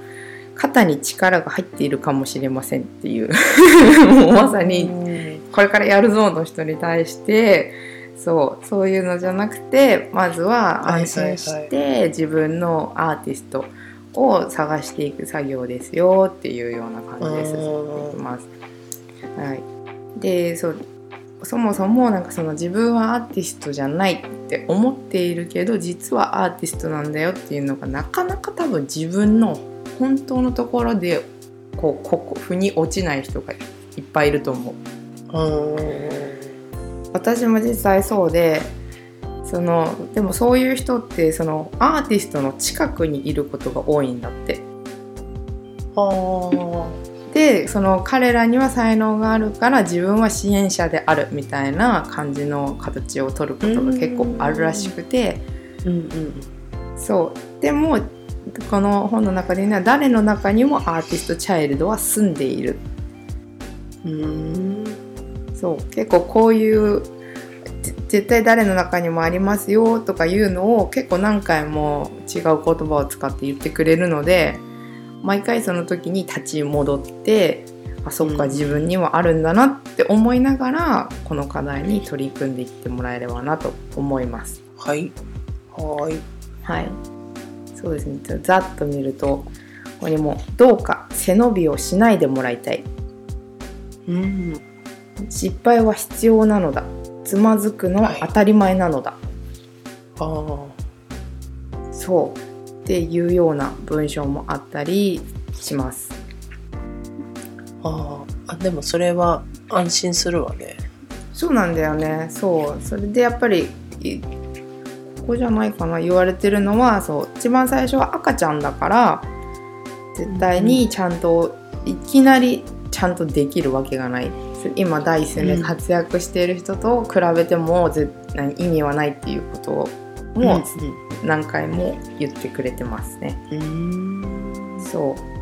肩に力が入っているかもしれませんっていう。[LAUGHS] もうまさにこれからやるぞの人に対してそうそういうのじゃなくてまずは安心して自分のアーティストを探していく作業ですよっていうような感じで進んでいきます。はい、でそうそもそもなんかその自分はアーティストじゃないって思っているけど実はアーティストなんだよっていうのがなかなか多分自分の本当のところでこうここ腑に落ちない人がいっぱいいると思う。うん。私も実際そうでそのでもそういう人ってそのアーティストの近くにいることが多いんだって。あでその彼らには才能があるから自分は支援者であるみたいな感じの形を取ることが結構あるらしくて。ーうん。うん。そう。でもこの本の中では誰の中にもアーティストチャイルドは住んでいる。うん。そう。結構こういうぜ絶対誰の中にもありますよとかいうのを結構何回も違う言葉を使って言ってくれるので毎回その時に立ち戻ってあそっかうん。自分にもあるんだなって思いながらこの課題に取り組んでいってもらえればなと思います。はいはい。はい、そうですね。ざっと見るとここにも「どうか背伸びをしないでもらいたい」うん。失敗は必要なのだ。つまずくのは当たり前なのだ、ああそう。っていうような文章もあったりします。あー。あでもそれは安心するわね。そうなんだよね。そう。それでやっぱりいここじゃないかな言われてるのはそう一番最初は赤ちゃんだから絶対にちゃんといきなりちゃんとできるわけがない今第一線で活躍している人と比べても絶対意味はないっていうことをもう何回も言ってくれてますね。うんそう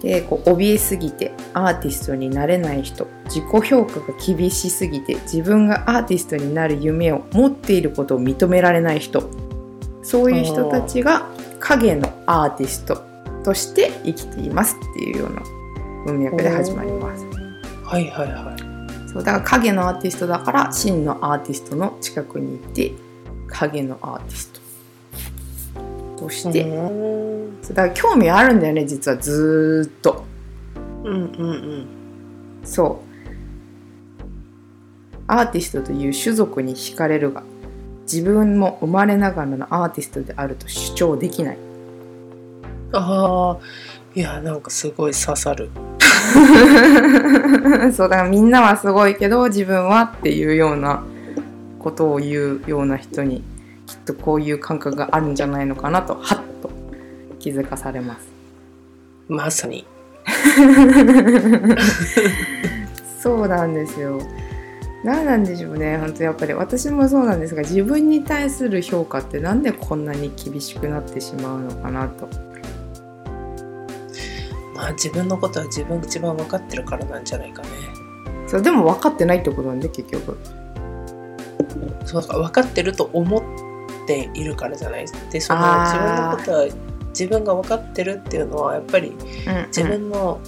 でこう怯えすぎてアーティストになれない人自己評価が厳しすぎて自分がアーティストになる夢を持っていることを認められない人そういう人たちが影のアーティストとして生きていますっていうような文脈で始まります。はいはいはいそうだから影のアーティストだから真のアーティストの近くにいて影のアーティストとして、うん。だから興味あるんだよね実は。ずーっと。うんうんそう。アーティストという種族に惹かれるが自分も生まれながらのアーティストであると主張できない。ああいやなんかすごい刺さる。[LAUGHS] そうだからみんなはすごいけど自分はっていうようなことを言うような人にとこういう感覚があるんじゃないのかなとはっと気づかされます。まさに。そうなんですよ。何なんでしょうね。本当やっぱり。私もそうなんですが自分に対する評価ってなんでこんなに厳しくなってしまうのかなと。まあ自分のことは自分が一番分かってるからなんじゃないかね。そうでも分かってないってことなんで結局。そうだから分かってると思っているからじゃないでそのあー。自分のことは自分が分かってるっていうのはやっぱり自分の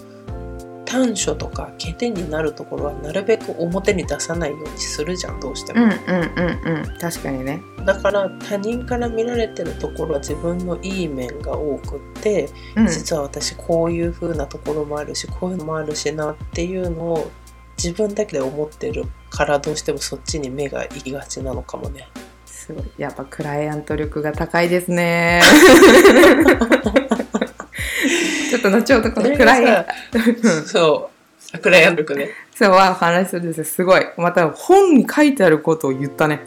短所とか欠点になるところはなるべく表に出さないようにするじゃんどうしても、うんうんうんうん。確かにね。だから他人から見られてるところは自分のいい面が多くって、うん。実は私こういう風なところもあるしこういうのもあるしなっていうのを自分だけで思ってるからどうしてもそっちに目が行きがちなのかもね。すごい。やっぱクライアント力が高いですね。[LAUGHS] ちょっと後ほどこのクライアント。そう。クライアント力ね。そうはお話しするんです。よすごい。また本に書いてあることを言ったね。[LAUGHS]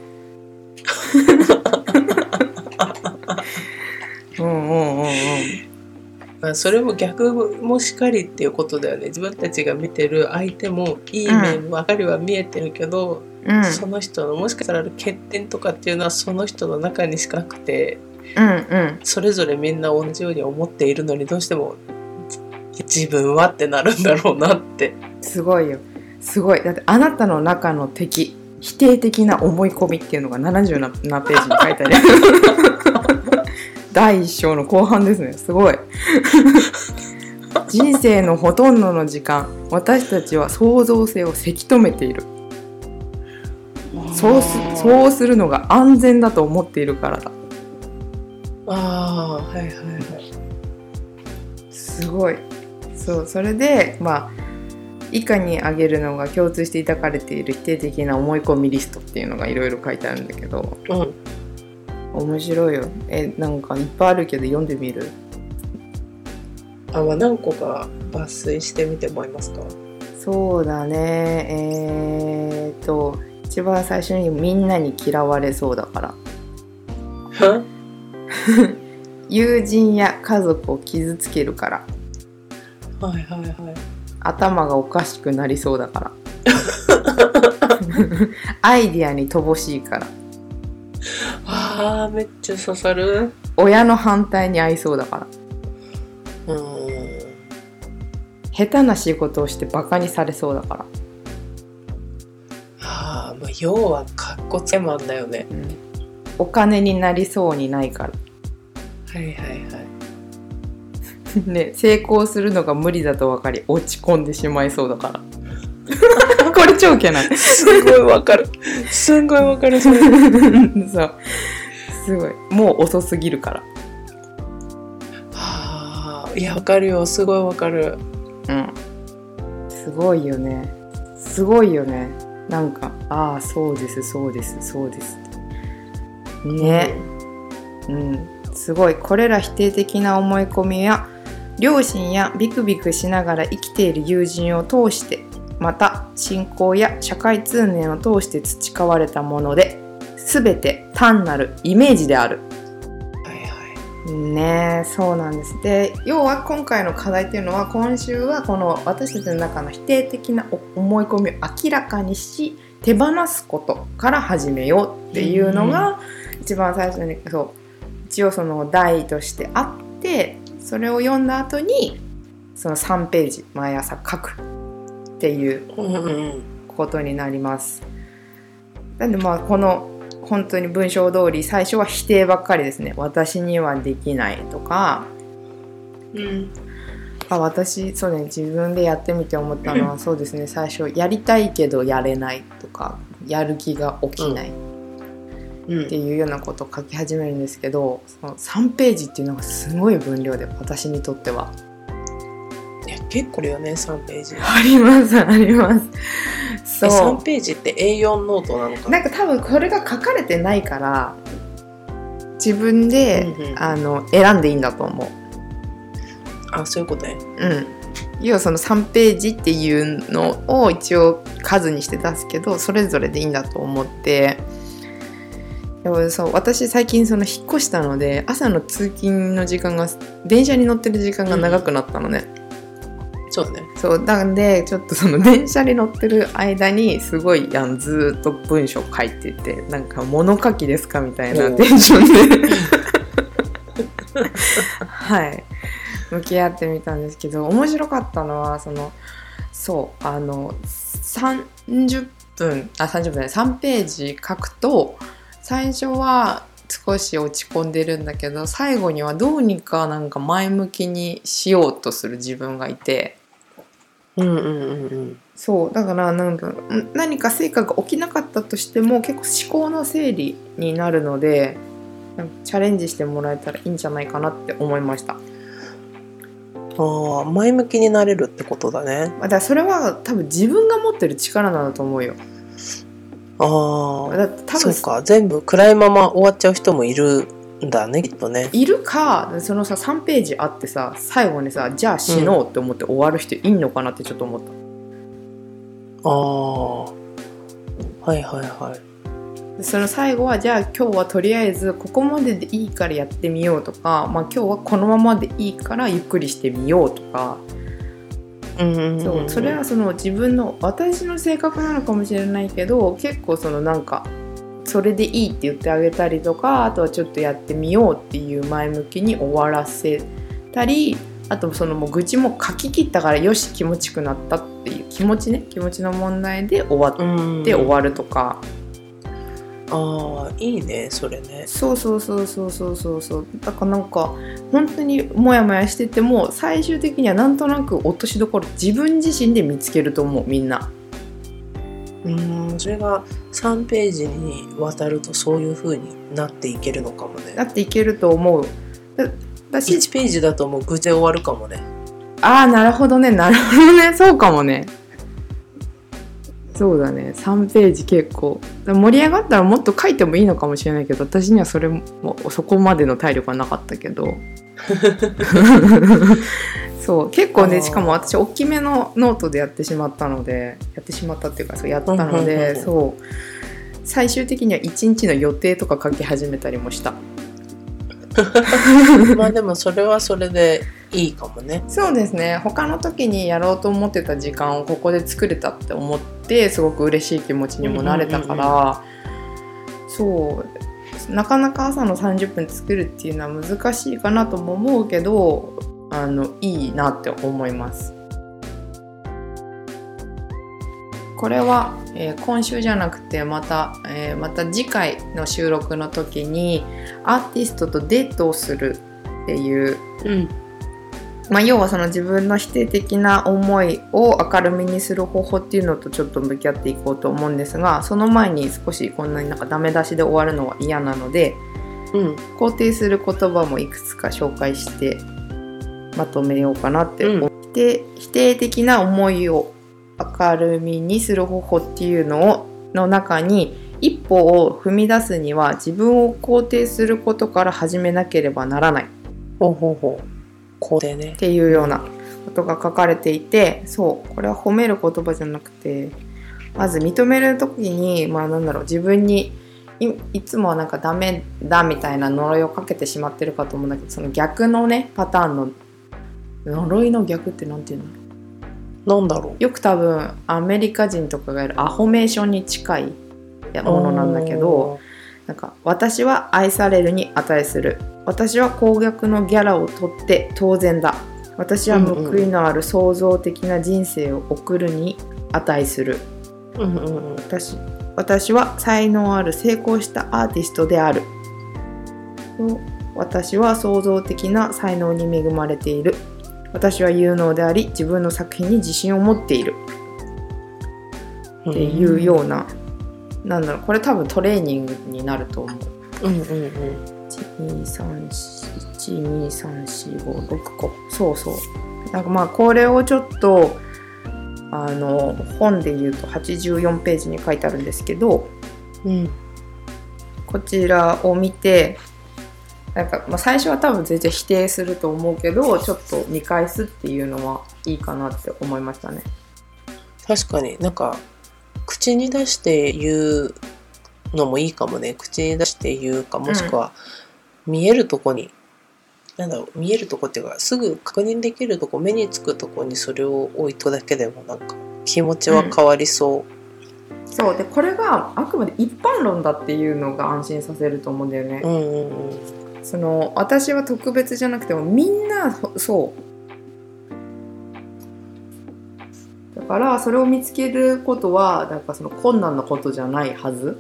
うんうんうんうん。まあ、それも逆もしかりっていうことだよね。自分たちが見てる相手もいい面ばかりは見えてるけど、うんその人のもしかしたら欠点とかっていうのはその人の中にしかなくてうんうん。それぞれみんな同じように思っているのにどうしても自分はってなるんだろうなって。すごいよ。すごい。だってあなたの中の敵否定的な思い込みっていうのが70ななページに書いてある。[LAUGHS] 第一章の後半ですね。すごい。人生のほとんどの時間私たちは創造性をせき止めているそうすそうするのが安全だと思っているからだ。ああはいはいはい。すごい。そうそれでまあ以下に挙げるのが共通して抱かれている否定的な思い込みリストっていうのがいろいろ書いてあるんだけどうん。面白いよ。えなんかいっぱいあるけど読んでみるあまあ何個か抜粋してみてもらえますか？そうだね。えー、っと一番最初にみんなに嫌われそうだから。は？友人や家族を傷つけるから。はいはいはい。頭がおかしくなりそうだから。[LAUGHS] アイディアに乏しいから。ああめっちゃ刺さる。親の反対に合いそうだから。うーん。下手な仕事をしてバカにされそうだから、要はかっこつけマンだよね。うん。お金になりそうにないから。はいはいはい。[LAUGHS] ね成功するのが無理だと分かり落ち込んでしまいそうだから。[LAUGHS] これ超ウケない。すごいわかる。すんごいわかるそれ。[LAUGHS] そう。すごい。もう遅すぎるから。ああいやわかるよ。すごいわかる。うん。すごいよね。すごいよねなんかああそうですそうですそうです。ね、うん、すごい。これら否定的な思い込みや両親やビクビクしながら生きている友人を通してまた信仰や社会通念を通して培われたもので全て単なるイメージである。ねえそうなんですで要は今回の課題っていうのは今週はこの私たちの中の否定的な思い込みを明らかにし手放すことから始めようっていうのが一番最初にそう一応その題としてあってそれを読んだ後にその3ページ毎朝書くっていう。ことになります。なんでまあこの本当に文章通り最初は否定ばっかりですね。私にはできないとか、うん。あ私そうね自分でやってみて思ったのは [LAUGHS] そうですね最初やりたいけどやれないとかやる気が起きないっうんていうようなことを書き始めるんですけどその3ページっていうのがすごい分量で私にとっては。結構あるよね3ページ。ありますあります。えそう3ページって A4 ノートなのかな？んか多分これが書かれてないから自分で、うんうんあの選んでいいんだと思う。あそういうことね。うん、要はその3ページっていうのを一応数にして出すけどそれぞれでいいんだと思ってでもそう私最近その引っ越したので朝の通勤の時間が電車に乗ってる時間が長くなったのね。そうね。そう。なんでちょっとその電車に乗ってる間にすごいやんずっと文章書いててなんか物書きですかみたいなテンションで。はい。向き合ってみたんですけど面白かったのはそのそうあの30分あ30分ね。3ページ書くと最初は少し落ち込んでるんだけど最後にはどうにかなんか前向きにしようとする自分がいて。うんうんうんうん。そうだからなんかん何か成果が起きなかったとしても結構思考の整理になるのでなんかチャレンジしてもらえたらいいんじゃないかなって思いました。ああ前向きになれるってことだね。だからそれは多分自分が持ってる力なんだと思うよ。ああそうか全部暗いまま終わっちゃう人もいるんだねきっとね。いるかそのさ3ページあってさ最後にさじゃあ死のうって思って終わる人いんのかなってちょっと思った。ああはいはいはい。でその最後はじゃあ今日はとりあえずここまででいいからやってみようとか、まあ、今日はこのままでいいからゆっくりしてみようとか、うんそうそれはその自分の私の性格なのかもしれないけど結構そのなんかそれでいいって言ってあげたりとかあとはちょっとやってみようっていう前向きに終わらせたりあとそのもう愚痴も書き切ったからよし気持ちくなったっていう気持ちね気持ちの問題で終わっうん。て終わるとか、ああいいねそれね。そうそうそうそうそうそうそう。だからなんか本当にモヤモヤしてても最終的にはなんとなく落としどころ自分自身で見つけると思うみんな。うんそれが3ページにわたるとそういう風になっていけるのかもね。だっていけると思う。だだし1ページだともう愚痴で終わるかもね。ああなるほどねなるほどね。[LAUGHS] そうかもね。そうだね。3ページ結構。盛り上がったらもっと書いてもいいのかもしれないけど私にはそれもそこまでの体力はなかったけど [LAUGHS] そう結構ねしかも私大きめのノートでやってしまったのでやってしまったっていうかそうやったのでうんそう。最終的には1日の予定とか書き始めたりもした。[LAUGHS] まあでもそれはそれでいいかもね。そうですね。他の時にやろうと思ってた時間をここで作れたって思ってすごく嬉しい気持ちにもなれたから、そう。なかなか朝の30分作るっていうのは難しいかなとも思うけどあのいいなって思います。これは、えー今週じゃなくてまた、えーまた次回の収録の時にアーティストとデートをするっていううんまあ、要はその自分の否定的な思いを明るみにする方法っていうのとちょっと向き合っていこうと思うんですがその前に少しこんなになんかダメ出しで終わるのは嫌なのでうん肯定する言葉もいくつか紹介してまとめようかなって思って、否定的な思いを明るみにする方法っていうのをの中に一歩を踏み出すには自分を肯定することから始めなければならない。ほうほうほう。こうでね。っていうようなことが書かれていてそう。これは褒める言葉じゃなくてまず認める時にまあなんだろう。自分にいいつもはなんかダメだみたいな呪いをかけてしまってるかと思うんだけどその逆のねパターンの呪いの逆ってなんていうの？なんだろよく多分アメリカ人とかがやるアホメーションに近いうものなんだけどなんか私は愛されるに値する。私は高額のギャラを取って当然だ。私は報いのある創造的な人生を送るに値する。うんうんうん。私私は才能ある成功したアーティストである。私は創造的な才能に恵まれている私は有能であり自分の作品に自信を持っている。っていうような、なんだろうこれ多分トレーニングになると思う。うんうんうん123412345個。そうそう。なんかまあこれをちょっとあの本で言うと84ページに書いてあるんですけどうん。こちらを見てなんか、まあ、最初は多分全然否定すると思うけどちょっと見返すっていうのはいいかなって思いましたね。確かに。なんか口に出して言うのもいいかもね。口に出して言うかもしくは見えるとこに、なんだろう見えるとこっていうかすぐ確認できるとこ目につくとこにそれを置いとくだけでもなんか気持ちは変わりそう、そう。でこれがあくまで一般論だっていうのが安心させると思うんだよね。うんうんうんその私は特別じゃなくてもみんなほそう。だからそれを見つけることはなんかその困難なことじゃないはず。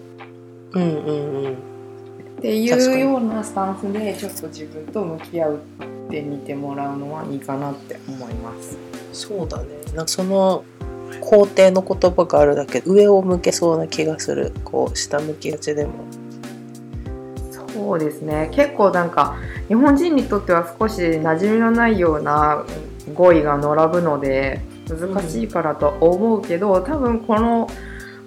うんうんうん。っていうようなスタンスでちょっと自分と向き合うってみてもらうのはいいかなって思います。そうだね。なんかその肯定の言葉があるだけで上を向けそうな気がする。こう下向きがちでもそうですね。結構なんか日本人にとっては少し馴染みのないような語彙が並ぶので難しいからと思うけど、多分この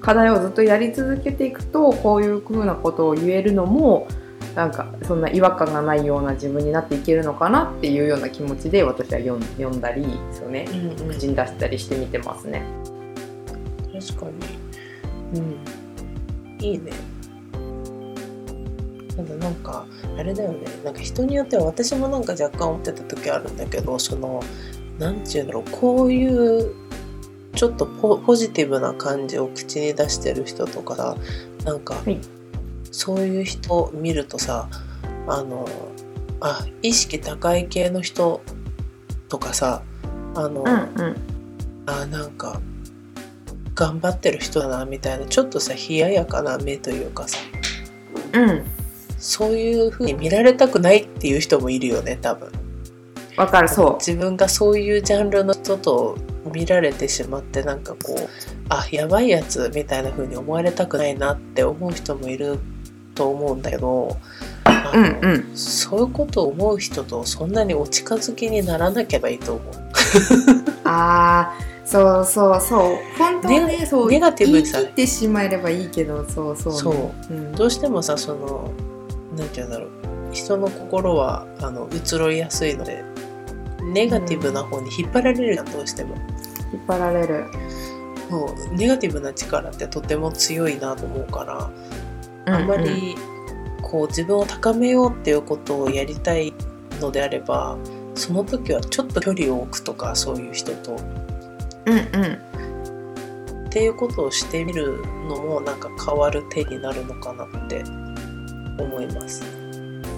課題をずっとやり続けていくとこういう風なことを言えるのもなんかそんな違和感がないような自分になっていけるのかなっていうような気持ちで私は読んだりそうね。うんうん。口に出したりしてみてますね。確かに。うん。いいねただなんかあれだよね。なんか人によっては私もなんか若干思ってた時あるんだけどそのなんていうんだろう。こういうちょっとポポジティブな感じを口に出してる人とかさなんか、い。そういう人を見るとさあのあ意識高い系の人とかさあの、うんうん。あなんか頑張ってる人だなみたいなちょっとさ冷ややかな目というかさ。うんそういう風に見られたくないっていう人もいるよね多分。わかるそ自分がそういうジャンルの人と見られてしまってなんかこうあやばいやつみたいな風に思われたくないなって思う人もいると思うんだけどあうんうん。そういうことを思う人とそんなにお近づきにならなければいいと思う。[LAUGHS] あーそうそうそう。本当はねそうネガティブ言いにさ。切ってしまえればいいけどそうそうね、そう。うん、どうしてもさそのなんて言うんだろう。人の心はあの移ろいやすいのでネガティブな方に引っ張られるじゃんどうしても。引っ張られる。そう。ネガティブな力ってとても強いなと思うからあんまうん。うんりこう自分を高めようっていうことをやりたいのであればその時はちょっと距離を置くとかそういう人と。うんうん。っていうことをしてみるのもなんか変わる手になるのかなって思います。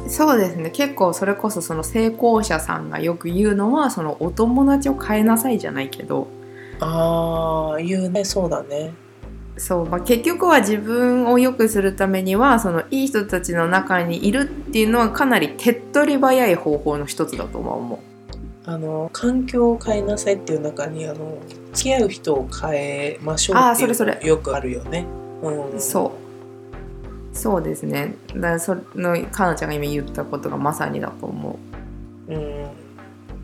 そうですね結構それこそその成功者さんがよく言うのはそのお友達を変えなさいじゃないけどああ言うねそうだね。そう、まあ、結局は自分を良くするためにはそのいい人たちの中にいるっていうのはかなり手っ取り早い方法の一つだとは思う。あの環境を変えなさいっていう中にあの付き合う人を変えましょうっていうそれそれのよくあるよね。うん、そうそうですね。だからそのかなちゃんが今言ったことがまさにだと思う。ん、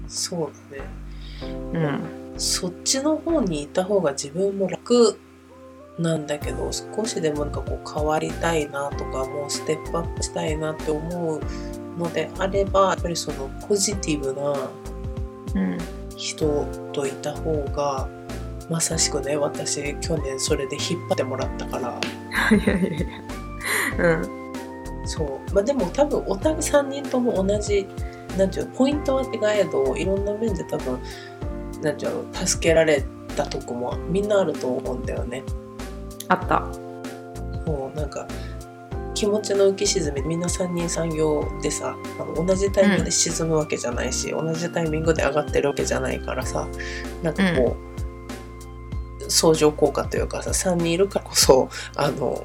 そうだね。う。うん。そっちの方にいた方が自分も楽なんだけど少しでもなんかこう変わりたいなとかもうステップアップしたいなって思うのであればやっぱりそのポジティブなうん人といた方がまさしくね私去年それで引っ張ってもらったから。[LAUGHS] いやいやいやうん。そう。まあでも多分お互い3人とも同じなんていうのポイントは違えどいろんな面で多分なんていうの助けられたとこもみんなあると思うんだよね。あった。もうなんか気持ちの浮き沈みみんな三人三様でさあの同じタイミングで沈むわけじゃないし、同じタイミングで上がってるわけじゃないからさなんかこう、相乗効果というかさ3人いるからこそあの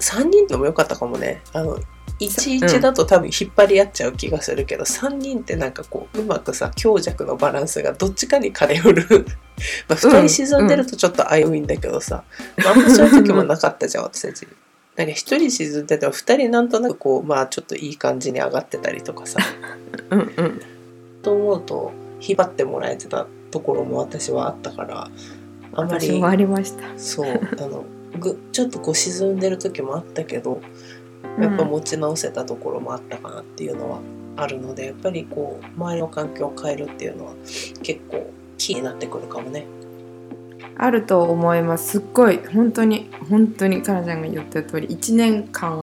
3人でもよかったかもね。あの11だと多分引っ張り合っちゃう気がするけど、3人ってなんかこううまくさ強弱のバランスがどっちかに偏る。[LAUGHS] まあ2人沈んでるとちょっと危ういんだけどさ、まあ、あんまそういう時もなかったじゃん私たち。なんか一人沈んでても二人なんとなくこうまあちょっといい感じに上がってたりとかさ。[LAUGHS] うんうん。と思うと引っ張ってもらえてたところも私はあったからあんまり私もありました。そうあのぐちょっとこう沈んでる時もあったけどやっぱ持ち直せたところもあったかなっていうのはあるのでやっぱりこう周りの環境を変えるっていうのは結構キーになってくるかもね。あると思いますすっごい本当に本当にかなちゃんが言った通り1年間